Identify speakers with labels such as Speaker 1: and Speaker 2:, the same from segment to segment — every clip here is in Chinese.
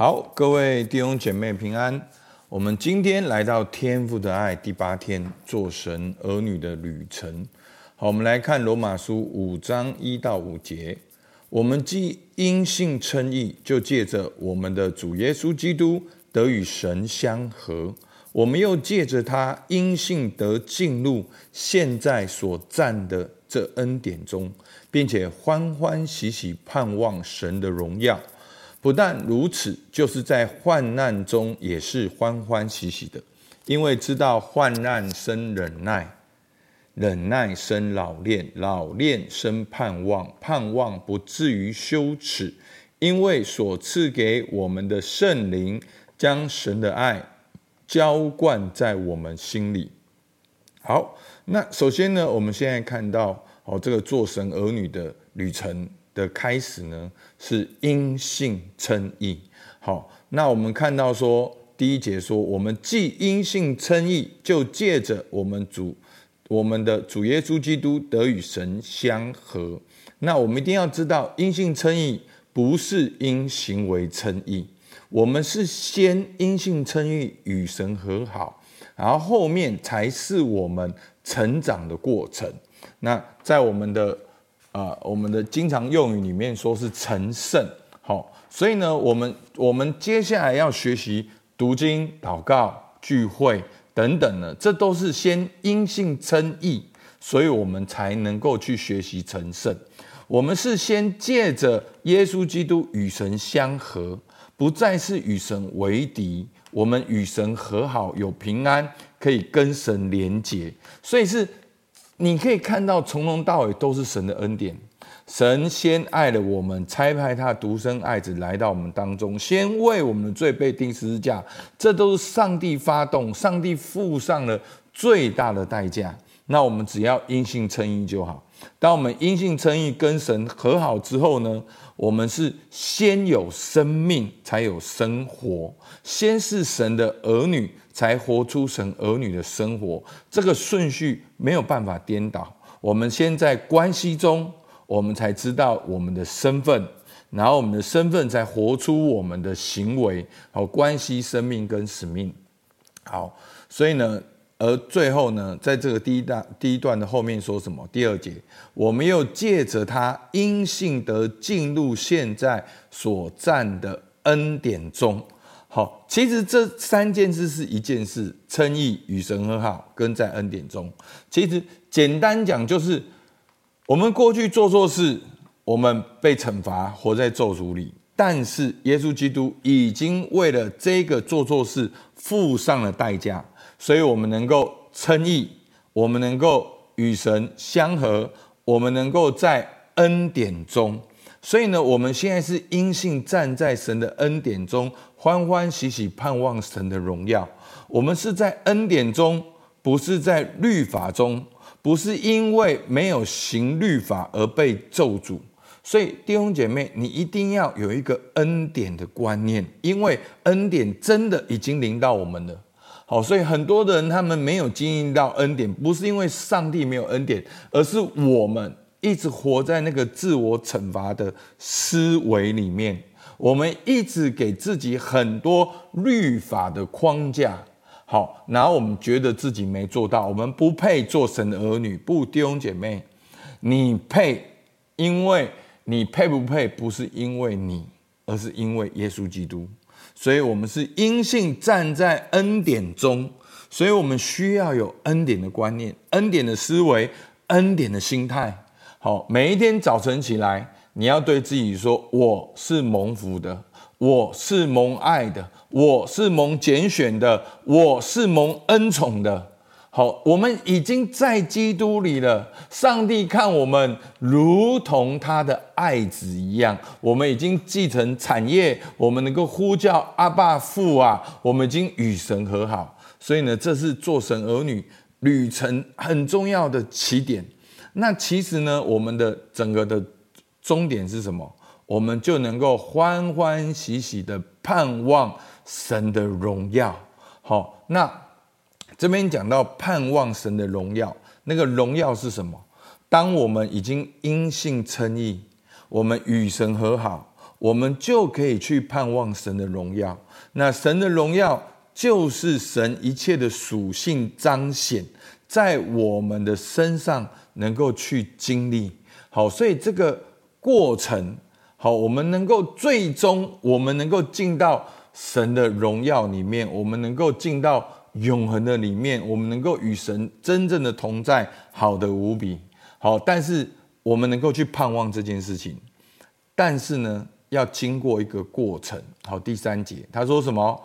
Speaker 1: 好，各位弟兄姐妹平安。我们今天来到天父的爱第八天，做神儿女的旅程。好，我们来看罗马书五章一到五节。我们既因信称义，就借着我们的主耶稣基督得与神相合。我们又借着他因信得进入现在所站的这恩典中，并且欢欢喜喜盼望神的荣耀。不但如此，就是在患难中也是欢欢喜喜的，因为知道患难生忍耐，忍耐生老练，老练生盼望，盼望不至于羞耻，因为所赐给我们的圣灵将神的爱浇灌在我们心里。好，那首先呢，我们现在看到哦，这个做神儿女的旅程。的开始呢，是因信称义。好，那我们看到说，第一节说，我们既因信称义，就借着我们主，我们的主耶稣基督得与神相合。那我们一定要知道，因信称义不是因行为称义，我们是先因信称义与神和好，然后后面才是我们成长的过程。那在我们的。啊、我们的经常用语里面说是成圣，好，所以呢，我们我们接下来要学习读经、祷告、聚会等等呢，这都是先因信称义，所以我们才能够去学习成圣。我们是先借着耶稣基督与神相合，不再是与神为敌，我们与神和好，有平安，可以跟神连结，所以是。你可以看到，从头到尾都是神的恩典。神先爱了我们，差派他独生爱子来到我们当中，先为我们的罪被钉十字架。这都是上帝发动，上帝付上了最大的代价。那我们只要因信称义就好。当我们因信称义跟神和好之后呢，我们是先有生命，才有生活。先是神的儿女。才活出神儿女的生活，这个顺序没有办法颠倒。我们先在关系中，我们才知道我们的身份，然后我们的身份才活出我们的行为。好，关系、生命跟使命。好，所以呢，而最后呢，在这个第一段第一段的后面说什么？第二节，我们又借着他因信得进入现在所站的恩典中。好，其实这三件事是一件事：称义、与神和好，跟在恩典中。其实简单讲，就是我们过去做错事，我们被惩罚，活在咒诅里。但是耶稣基督已经为了这个做错事付上了代价，所以我们能够称义，我们能够与神相合，我们能够在恩典中。所以呢，我们现在是因信站在神的恩典中，欢欢喜喜盼望神的荣耀。我们是在恩典中，不是在律法中，不是因为没有行律法而被咒诅。所以弟兄姐妹，你一定要有一个恩典的观念，因为恩典真的已经临到我们了。好，所以很多的人他们没有经历到恩典，不是因为上帝没有恩典，而是我们。一直活在那个自我惩罚的思维里面，我们一直给自己很多律法的框架，好，然后我们觉得自己没做到，我们不配做神的儿女。不，弟兄姐妹，你配，因为你配不配，不是因为你，而是因为耶稣基督。所以，我们是因信站在恩典中，所以我们需要有恩典的观念、恩典的思维、恩典的心态。好，每一天早晨起来，你要对自己说：“我是蒙福的，我是蒙爱的，我是蒙拣选的，我是蒙恩宠的。”好，我们已经在基督里了。上帝看我们如同他的爱子一样，我们已经继承产业，我们能够呼叫阿爸父啊，我们已经与神和好。所以呢，这是做神儿女旅程很重要的起点。那其实呢，我们的整个的终点是什么？我们就能够欢欢喜喜的盼望神的荣耀。好，那这边讲到盼望神的荣耀，那个荣耀是什么？当我们已经因信称义，我们与神和好，我们就可以去盼望神的荣耀。那神的荣耀就是神一切的属性彰显在我们的身上，能够去经历。好，所以这个过程，好，我们能够最终，我们能够进到神的荣耀里面，我们能够进到永恒的里面，我们能够与神真正的同在，好的无比。好，但是我们能够去盼望这件事情，但是呢，要经过一个过程。好，第三节他说什么？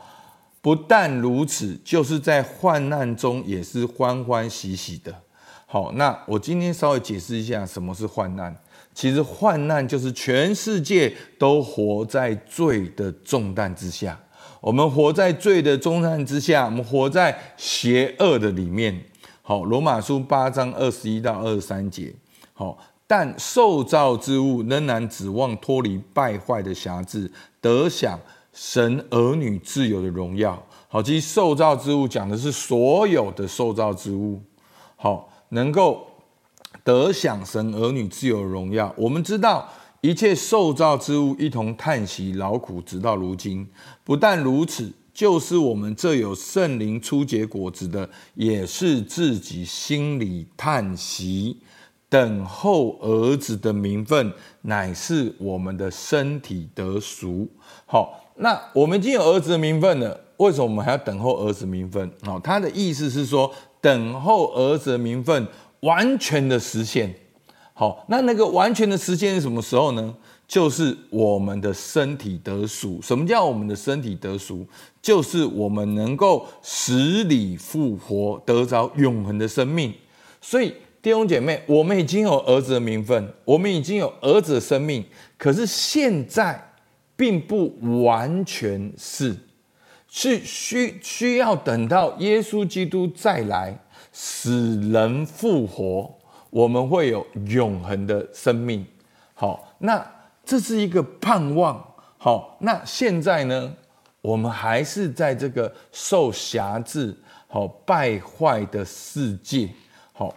Speaker 1: 不但如此，就是在患难中也是欢欢喜喜的。好，那我今天稍微解释一下什么是患难。其实患难就是全世界都活在罪的重担之下，我们活在罪的重担之下，我们活在邪恶的里面。好，罗马书八章二十一到二十三节。好，但受造之物仍然指望脱离败坏的辖制，得享神儿女自由的荣耀。好，其实受造之物讲的是所有的受造之物。好。能够得享神儿女自由的荣耀，我们知道一切受造之物一同叹息劳苦，直到如今。不但如此，就是我们这有圣灵初结果子的，也是自己心里叹息，等候儿子的名分，乃是我们的身体得赎。好，那我们已经有儿子的名分了，为什么我们还要等候儿子名分？哦，他的意思是说。等候儿子的名分完全的实现，好，那那个完全的实现是什么时候呢？就是我们的身体得赎。什么叫我们的身体得赎？就是我们能够死里复活，得着永恒的生命。所以弟兄姐妹，我们已经有儿子的名分，我们已经有儿子的生命，可是现在并不完全是。是需需要等到耶稣基督再来，死人复活，我们会有永恒的生命。好，那这是一个盼望。好，那现在呢，我们还是在这个受辖制、好败坏的世界。好，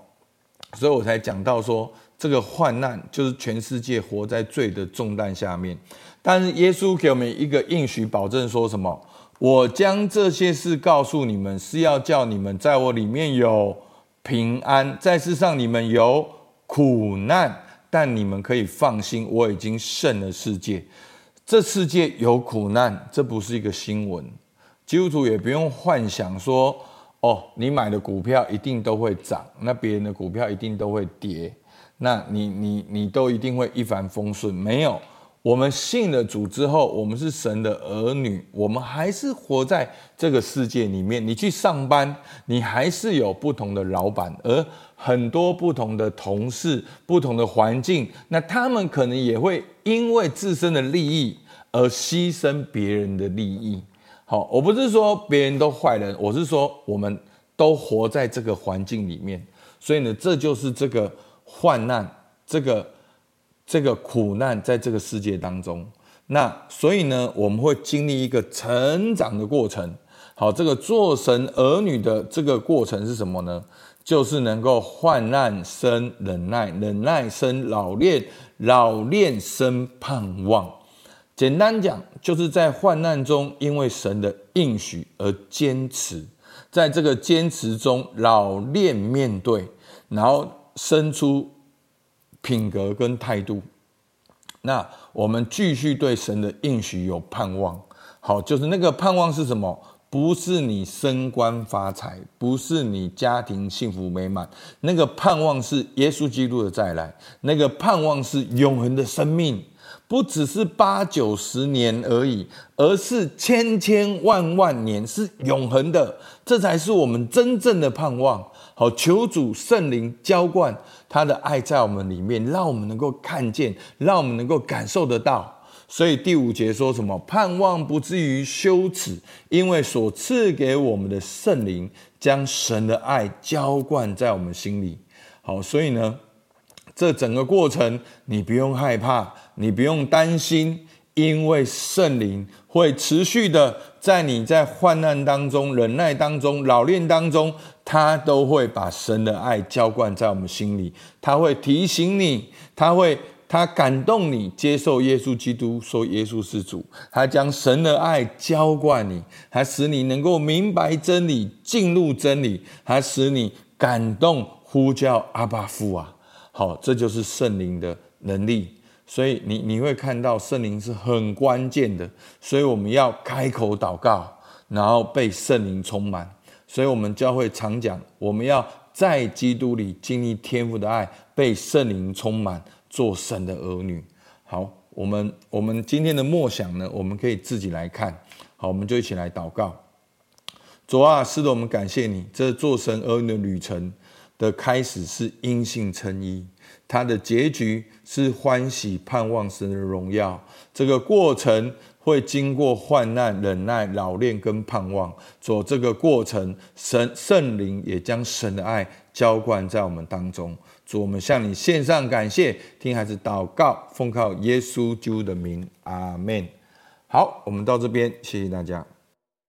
Speaker 1: 所以我才讲到说，这个患难就是全世界活在罪的重担下面。但是耶稣给我们一个应许保证，说什么？我将这些事告诉你们，是要叫你们在我里面有平安，在世上你们有苦难，但你们可以放心，我已经胜了世界。这世界有苦难，这不是一个新闻。基督徒也不用幻想说，哦，你买的股票一定都会涨，那别人的股票一定都会跌，那你你你都一定会一帆风顺，没有。我们信了主之后，我们是神的儿女，我们还是活在这个世界里面。你去上班，你还是有不同的老板，而很多不同的同事、不同的环境，那他们可能也会因为自身的利益而牺牲别人的利益。好，我不是说别人都坏人，我是说我们都活在这个环境里面，所以呢，这就是这个患难，这个。这个苦难在这个世界当中，那所以呢，我们会经历一个成长的过程。好，这个做神儿女的这个过程是什么呢？就是能够患难生忍耐，忍耐生老练，老练生盼望。简单讲，就是在患难中，因为神的应许而坚持，在这个坚持中老练面对，然后生出。品格跟态度，那我们继续对神的应许有盼望。好，就是那个盼望是什么？不是你升官发财，不是你家庭幸福美满，那个盼望是耶稣基督的再来，那个盼望是永恒的生命，不只是八九十年而已，而是千千万万年，是永恒的，这才是我们真正的盼望。好，求主圣灵浇灌他的爱在我们里面，让我们能够看见，让我们能够感受得到。所以第五节说什么？盼望不至于羞耻，因为所赐给我们的圣灵将神的爱浇灌在我们心里。好，所以呢，这整个过程你不用害怕，你不用担心。因为圣灵会持续的在你在患难当中、忍耐当中、老练当中，他都会把神的爱浇灌在我们心里。他会提醒你，他会他感动你接受耶稣基督，说耶稣是主，他将神的爱浇灌你，还使你能够明白真理，进入真理，还使你感动呼叫阿爸父啊！好，这就是圣灵的能力。所以你你会看到圣灵是很关键的，所以我们要开口祷告，然后被圣灵充满。所以我们教会常讲，我们要在基督里经历天父的爱，被圣灵充满，做神的儿女。好，我们我们今天的默想呢，我们可以自己来看。好，我们就一起来祷告。主啊，是的，我们感谢你，这做神儿女的旅程的开始是因信称义。他的结局是欢喜盼望神的荣耀，这个过程会经过患难、忍耐、老练跟盼望。走这个过程，神圣灵也将神的爱浇灌在我们当中。主，我们向你献上感谢，听孩子祷告，奉靠耶稣基督的名，阿门。好，我们到这边，谢谢大家。